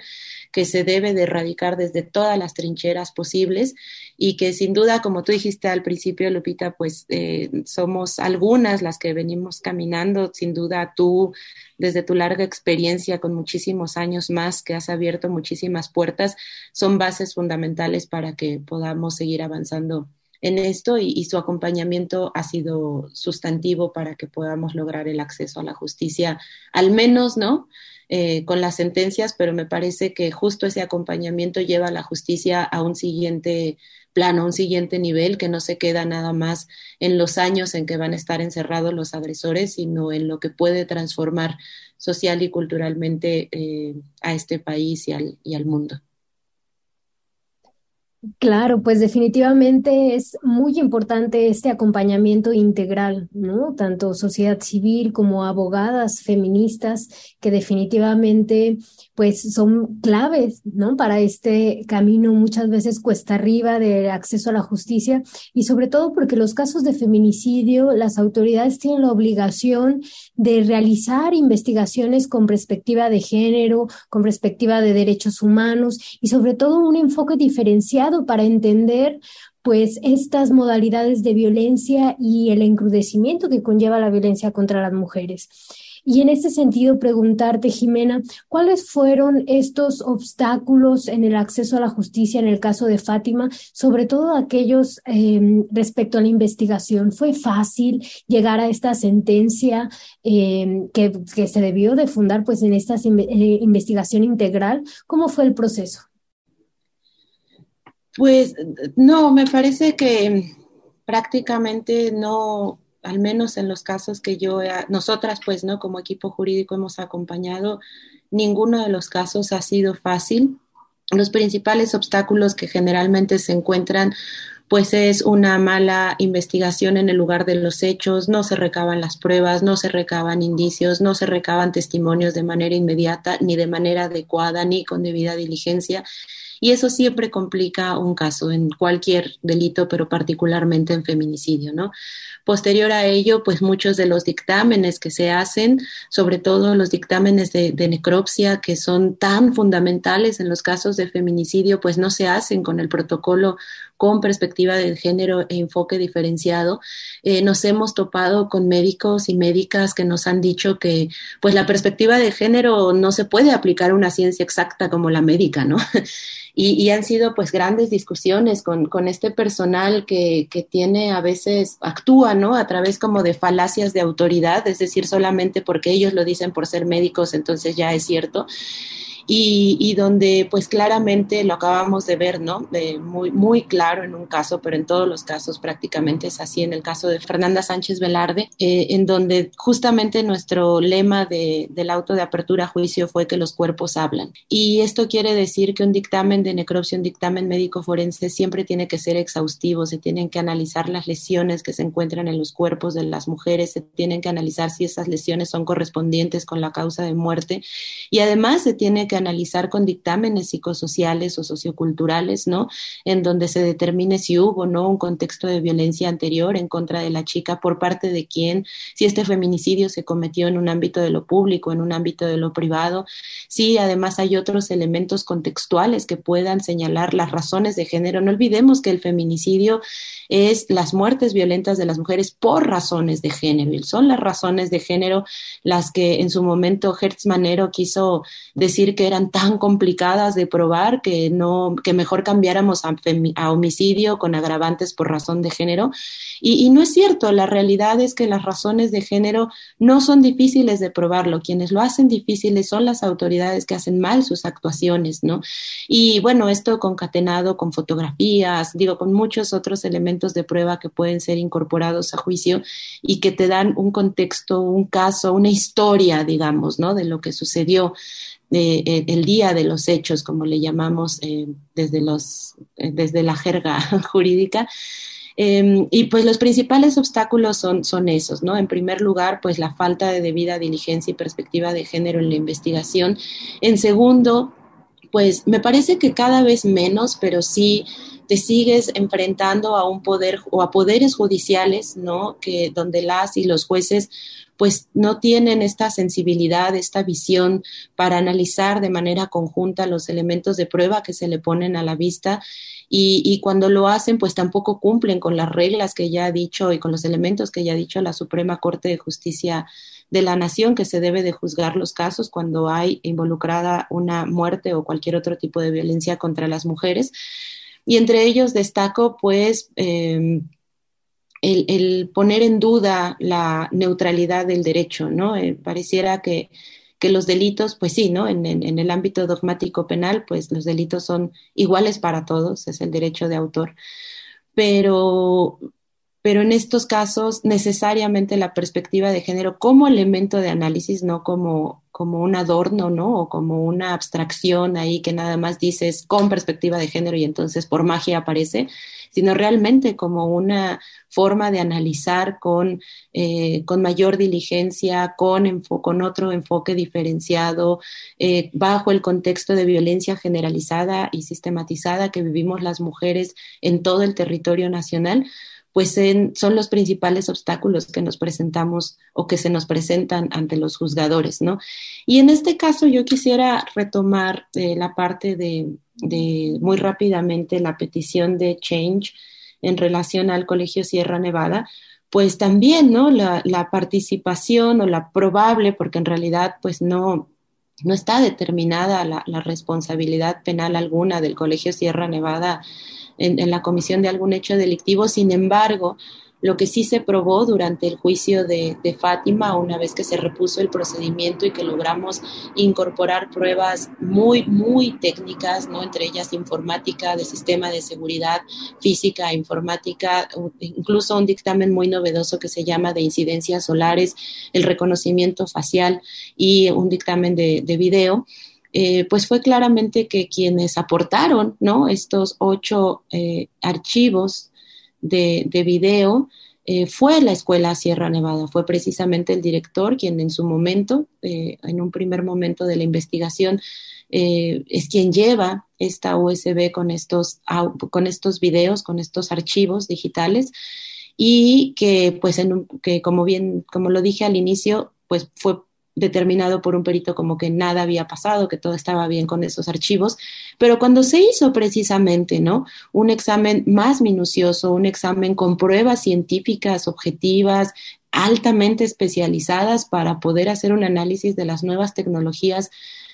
que se debe de erradicar desde todas las trincheras posibles y que sin duda, como tú dijiste al principio, Lupita, pues eh, somos algunas las que venimos caminando, sin duda tú desde tu larga experiencia con muchísimos años más que has abierto muchísimas puertas, son bases fundamentales para que podamos seguir avanzando en esto y, su acompañamiento ha sido sustantivo para que podamos lograr el acceso a la justicia, al menos, ¿no? Eh, con las sentencias, pero me parece que justo ese acompañamiento lleva a la justicia a un siguiente plano, a un siguiente nivel, que no se queda nada más en los años en que van a estar encerrados los agresores, sino en lo que puede transformar social y culturalmente eh, a este país y al, y al mundo. Claro, pues definitivamente es muy importante este acompañamiento integral, ¿no? Tanto sociedad civil como abogadas feministas que definitivamente pues son claves, ¿no? Para este camino muchas veces cuesta arriba de acceso a la justicia y sobre todo porque los casos de feminicidio, las autoridades tienen la obligación de realizar investigaciones con perspectiva de género, con perspectiva de derechos humanos y sobre todo un enfoque diferenciado para entender pues estas modalidades de violencia y el encrudecimiento que conlleva la violencia contra las mujeres. Y en este sentido, preguntarte, Jimena, ¿cuáles fueron estos obstáculos en el acceso a la justicia en el caso de Fátima, sobre todo aquellos em, respecto a la investigación? ¿Fue fácil llegar a esta sentencia em, que, se debió de fundar pues, en esta eh, investigación integral? ¿Cómo fue el proceso? Pues no, me parece que prácticamente no, al menos en los casos que yo, nosotras pues, ¿no? Como equipo jurídico hemos acompañado, ninguno de los casos ha sido fácil. Los principales obstáculos que generalmente se encuentran pues es una mala investigación en el lugar de los hechos, no se recaban las pruebas, no se recaban indicios, no se recaban testimonios de manera inmediata, ni de manera adecuada, ni con debida diligencia y eso siempre complica un caso en cualquier delito, pero particularmente en feminicidio, ¿no? Posterior a ello, pues muchos de los dictámenes que se hacen, sobre todo los dictámenes de, necropsia que son tan fundamentales en los casos de feminicidio, pues no se hacen con el protocolo con perspectiva de género e enfoque diferenciado, eh, nos hemos topado con médicos y médicas que nos han dicho que pues la perspectiva de género no se puede aplicar a una ciencia exacta como la médica, ¿no? y, han sido pues grandes discusiones con, con este personal que, que, tiene a veces, actúa, ¿no? A través como de falacias de autoridad, es decir, solamente porque ellos lo dicen por ser médicos, entonces ya es cierto y, donde pues claramente lo acabamos de ver, ¿no? muy, muy claro en un caso, pero en todos los casos prácticamente es así, en el caso de Fernanda Sánchez Velarde, eh, en donde justamente nuestro lema de, del auto de apertura a juicio fue que los cuerpos hablan. Y esto quiere decir que un dictamen de necropsia, un dictamen médico forense siempre tiene que ser exhaustivo, se tienen que analizar las lesiones que se encuentran en los cuerpos de las mujeres, se tienen que analizar si esas lesiones son correspondientes con la causa de muerte y además se tiene que analizar con dictámenes psicosociales o socioculturales, ¿no? En donde se determine si hubo, ¿no? Un contexto de violencia anterior en contra de la chica por parte de quién, si este feminicidio se cometió en un ámbito de lo público, en un ámbito de lo privado, si además hay otros elementos contextuales que puedan señalar las razones de género. No olvidemos que el feminicidio es las muertes violentas de las mujeres por razones de género. Son las razones de género las que en su momento Hertz Manero quiso decir que eran tan complicadas de probar que no, que mejor cambiáramos a, a homicidio con agravantes por razón de género. Y, y, no es cierto, la realidad es que las razones de género no son difíciles de probarlo. Quienes lo hacen difíciles son las autoridades que hacen mal sus actuaciones, ¿no? Y bueno, esto concatenado con fotografías, digo, con muchos otros elementos de prueba que pueden ser incorporados a juicio y que te dan un contexto, un caso, una historia, digamos, ¿no? De lo que sucedió eh, eh, el día de los hechos, como le llamamos eh, desde, los, desde la jerga jurídica. Em, y pues los principales obstáculos son, son esos, ¿no? En primer lugar, pues la falta de debida diligencia y perspectiva de género en la investigación. En segundo, pues me parece que cada vez menos, pero sí te sigues enfrentando a un poder o a poderes judiciales, ¿no? Que donde las y los jueces pues no tienen esta sensibilidad, esta visión para analizar de manera conjunta los elementos de prueba que se le ponen a la vista y, y, cuando lo hacen, pues tampoco cumplen con las reglas que ya ha dicho y con los elementos que ya ha dicho la Suprema Corte de Justicia de la Nación, que se debe de juzgar los casos cuando hay involucrada una muerte o cualquier otro tipo de violencia contra las mujeres. Y entre ellos destaco, pues, em, el, poner en duda la neutralidad del derecho, ¿no? Eh, pareciera que, que, los delitos, pues sí, ¿no? En, en, el ámbito dogmático penal, pues los delitos son iguales para todos, es el derecho de autor. Pero, pero en estos casos necesariamente la perspectiva de género como elemento de análisis, no como, como un adorno, ¿no? O como una abstracción ahí que nada más dices con perspectiva de género y entonces por magia aparece, sino realmente como una forma de analizar con, eh, con mayor diligencia, con, con otro enfoque diferenciado, eh, bajo el contexto de violencia generalizada y sistematizada que vivimos las mujeres en todo el territorio nacional pues son los principales obstáculos que nos presentamos o que se nos presentan ante los juzgadores, ¿no? Y en este caso yo quisiera retomar eh, la parte de, muy rápidamente la petición de Change en relación al Colegio Sierra Nevada, pues también, ¿no? La, participación o la probable, porque en realidad pues no, no está determinada la, la responsabilidad penal alguna del Colegio Sierra Nevada en, la comisión de algún hecho delictivo. Sin embargo, lo que sí se probó durante el juicio de, Fátima, una vez que se repuso el procedimiento y que logramos incorporar pruebas muy, muy técnicas, ¿no? entre ellas informática, de sistema de seguridad física, informática, incluso un dictamen muy novedoso que se llama de incidencias solares, el reconocimiento facial y un dictamen de, de video eh, pues fue claramente que quienes aportaron ¿no? estos ocho eh, archivos de, de video eh, fue la escuela Sierra Nevada, fue precisamente el director quien en su momento, en un primer momento de la investigación, es quien lleva esta USB con estos, con estos videos, con estos archivos digitales y que pues en que como bien, como lo dije al inicio, pues fue determinado por un perito como que nada había pasado, que todo estaba bien con esos archivos, pero cuando se hizo precisamente, ¿no? Un examen más minucioso, un examen con pruebas científicas objetivas, altamente especializadas para poder hacer un análisis de las nuevas tecnologías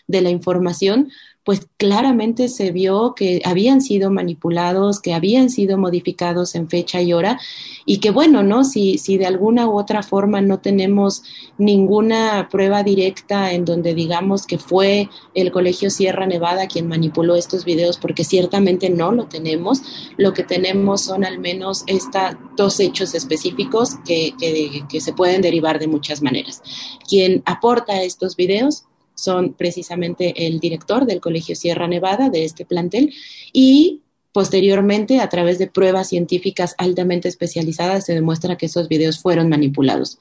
de la información, pues claramente se vio que habían sido manipulados, que habían sido modificados en fecha y hora, y que bueno, ¿no? Si, si de alguna u otra forma no tenemos ninguna prueba directa en donde digamos que fue el Colegio Sierra Nevada quien manipuló estos videos, porque ciertamente no lo tenemos, lo que tenemos son al menos estos dos hechos específicos que, que, que se pueden derivar de muchas maneras. Quien aporta estos videos son precisamente el director del Colegio Sierra Nevada de este plantel y posteriormente a través de pruebas científicas altamente especializadas se demuestra que esos videos fueron manipulados.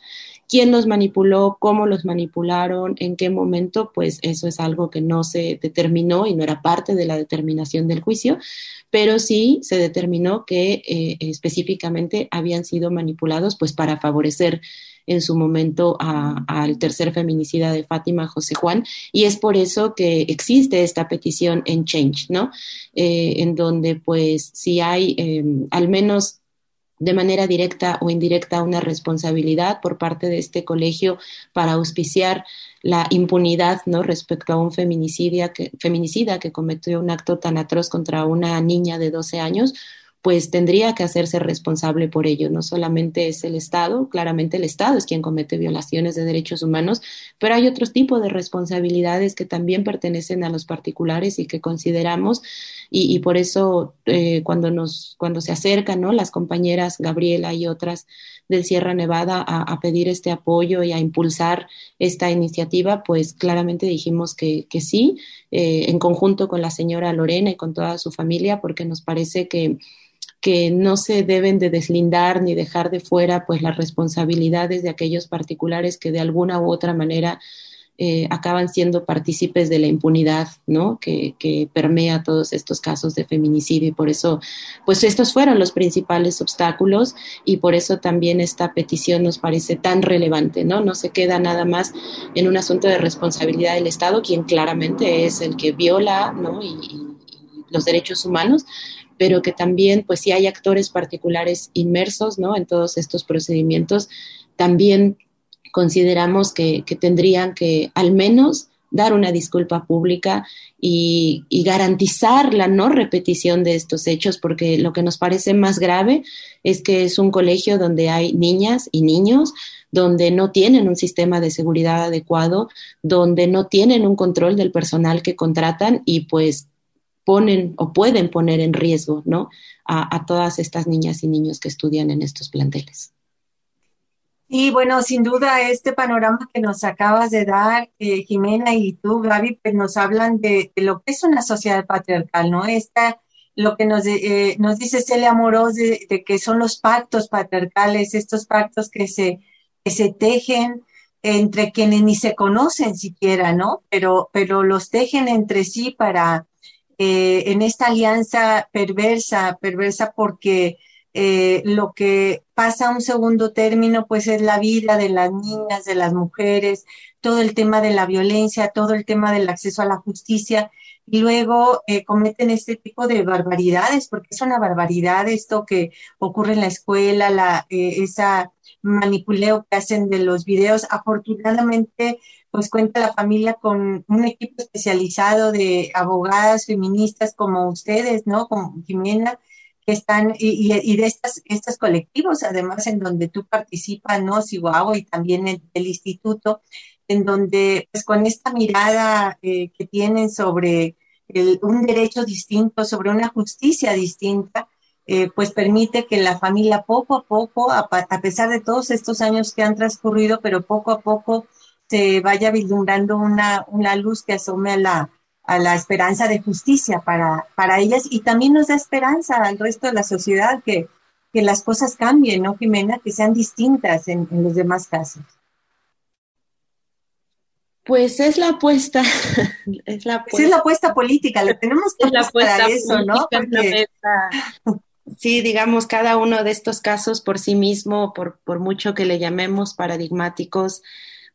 ¿Quién los manipuló? ¿Cómo los manipularon? ¿En qué momento? Pues eso es algo que no se determinó y no era parte de la determinación del juicio, pero sí se determinó que eh, específicamente habían sido manipulados pues para favorecer en su momento al tercer feminicida de Fátima José Juan, y es por eso que existe esta petición en Change, ¿no? Eh, en donde pues si hay em, al menos de manera directa o indirecta una responsabilidad por parte de este colegio para auspiciar la impunidad no respecto a un feminicida que, feminicida que cometió un acto tan atroz contra una niña de 12 años, pues tendría que hacerse responsable por ello. No solamente es el Estado, claramente el Estado es quien comete violaciones de derechos humanos, pero hay otros tipos de responsabilidades que también pertenecen a los particulares y que consideramos y, por eso eh, cuando nos cuando se acercan ¿no? las compañeras Gabriela y otras del Sierra Nevada a, pedir este apoyo y a impulsar esta iniciativa, pues claramente dijimos que, sí, eh, en conjunto con la señora Lorena y con toda su familia, porque nos parece que que no se deben de deslindar ni dejar de fuera pues las responsabilidades de aquellos particulares que de alguna u otra manera eh, acaban siendo partícipes de la impunidad, ¿no? Que, que, permea todos estos casos de feminicidio y por eso, pues estos fueron los principales obstáculos y por eso también esta petición nos parece tan relevante, ¿no? No se queda nada más en un asunto de responsabilidad del Estado, quien claramente es el que viola, ¿no? y, los derechos humanos, pero que también, pues si hay actores particulares inmersos, ¿no? En todos estos procedimientos, también consideramos que, tendrían que al menos dar una disculpa pública y, y, garantizar la no repetición de estos hechos, porque lo que nos parece más grave es que es un colegio donde hay niñas y niños, donde no tienen un sistema de seguridad adecuado, donde no tienen un control del personal que contratan y pues ponen o pueden poner en riesgo ¿no? a, todas estas niñas y niños que estudian en estos planteles. Y bueno, sin duda este panorama que nos acabas de dar, eh, Jimena y tú, Gaby, pues nos hablan de, lo que es una sociedad patriarcal, ¿no? Esta, lo que nos, eh, nos dice Celia Amorós de, de, que son los pactos patriarcales, estos pactos que se, que se tejen entre quienes ni se conocen siquiera, ¿no? Pero, pero los tejen entre sí para, eh, en esta alianza perversa, perversa porque eh, lo que pasa a un segundo término, pues es la vida de las niñas, de las mujeres, todo el tema de la violencia, todo el tema del acceso a la justicia, y luego eh, cometen este tipo de barbaridades, porque es una barbaridad esto que ocurre en la escuela, la, esa manipuleo que hacen de los videos. Afortunadamente, pues cuenta la familia con un equipo especializado de abogadas feministas como ustedes, ¿no? Como Jimena, que están, y, de estas, estos colectivos, además, en donde tú participas, ¿no? Chihuahua y también el, el instituto, en donde, pues con esta mirada eh, que tienen sobre un derecho distinto, sobre una justicia distinta, eh, pues permite que la familia poco a poco, a, pesar de todos estos años que han transcurrido, pero poco a poco se vaya vislumbrando una, una luz que asome a la, a la esperanza de justicia para, para ellas y también nos da esperanza al resto de la sociedad que, que las cosas cambien, ¿no, Jimena? Que sean distintas en, en los demás casos. Pues es la apuesta, es la apuesta, pues es la apuesta política, le tenemos que es eso, ¿no? Porque... Sí, digamos, cada uno de estos casos por sí mismo, por, por mucho que le llamemos paradigmáticos,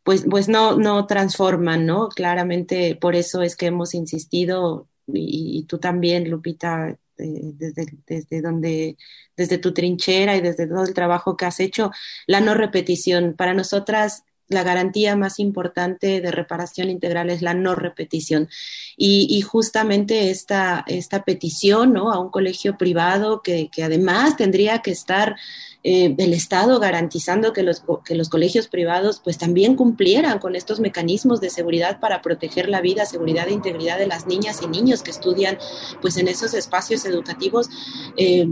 pues, pues no, no transforman, ¿no? Claramente por eso es que hemos insistido, y, tú también, Lupita, eh, desde, donde, desde tu trinchera y desde todo el trabajo que has hecho, la no repetición. Para nosotras la garantía más importante de reparación integral es la no repetición. Y, justamente esta, esta petición ¿no? a un colegio privado que, que además tendría que estar eh, el Estado garantizando que los, que los colegios privados pues también cumplieran con estos mecanismos de seguridad para proteger la vida, seguridad e integridad de las niñas y niños que estudian pues en esos espacios educativos, eh,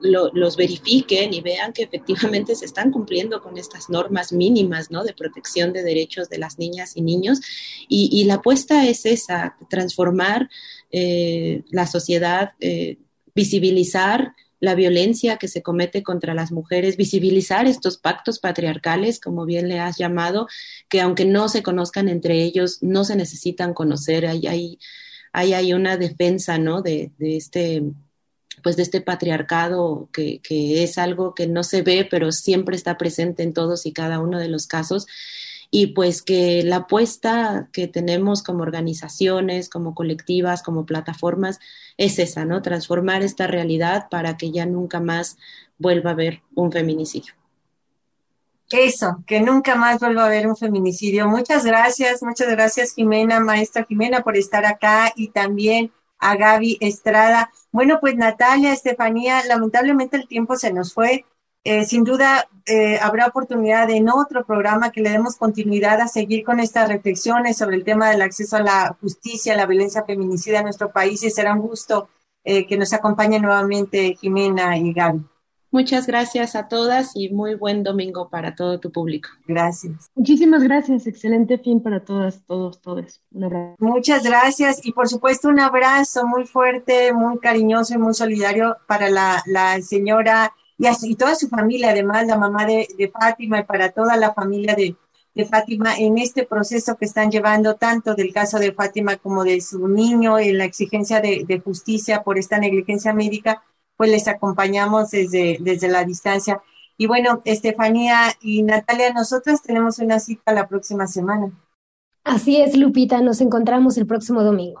los verifiquen y vean que efectivamente se están cumpliendo con estas normas mínimas ¿no? de protección de derechos de las niñas y niños. Y, la apuesta es esa, transformar eh, la sociedad, visibilizar la violencia que se comete contra las mujeres, visibilizar estos pactos patriarcales, como bien le has llamado, que aunque no se conozcan entre ellos, no se necesitan conocer, hay, hay, hay, una defensa, ¿no? De, de, este pues de este patriarcado que, que es algo que no se ve, pero siempre está presente en todos y cada uno de los casos y pues que la apuesta que tenemos como organizaciones, como colectivas, como plataformas, es esa, ¿no? Transformar esta realidad para que ya nunca más vuelva a haber un feminicidio. Eso, que nunca más vuelva a haber un feminicidio. Muchas gracias, muchas gracias Jimena, maestra Jimena, por estar acá y también a Gaby Estrada. Bueno, pues Natalia, Estefanía, lamentablemente el tiempo se nos fue. Eh, sin duda eh, habrá oportunidad en otro programa que le demos continuidad a seguir con estas reflexiones sobre el tema del acceso a la justicia, a la violencia feminicida en nuestro país y será un gusto eh, que nos acompañe nuevamente Jimena y Gaby. Muchas gracias a todas y muy buen domingo para todo tu público. Gracias. Muchísimas gracias. Excelente fin para todas, todos, todos. Un abrazo. Muchas gracias y por supuesto un abrazo muy fuerte, muy cariñoso y muy solidario para la, la señora y, toda su familia, además la mamá de, Fátima y para toda la familia de, Fátima en este proceso que están llevando tanto del caso de Fátima como de su niño en la exigencia de, justicia por esta negligencia médica, pues les acompañamos desde, desde la distancia. Y bueno, Estefanía y Natalia, nosotras tenemos una cita la próxima semana. Así es, Lupita, nos encontramos el próximo domingo.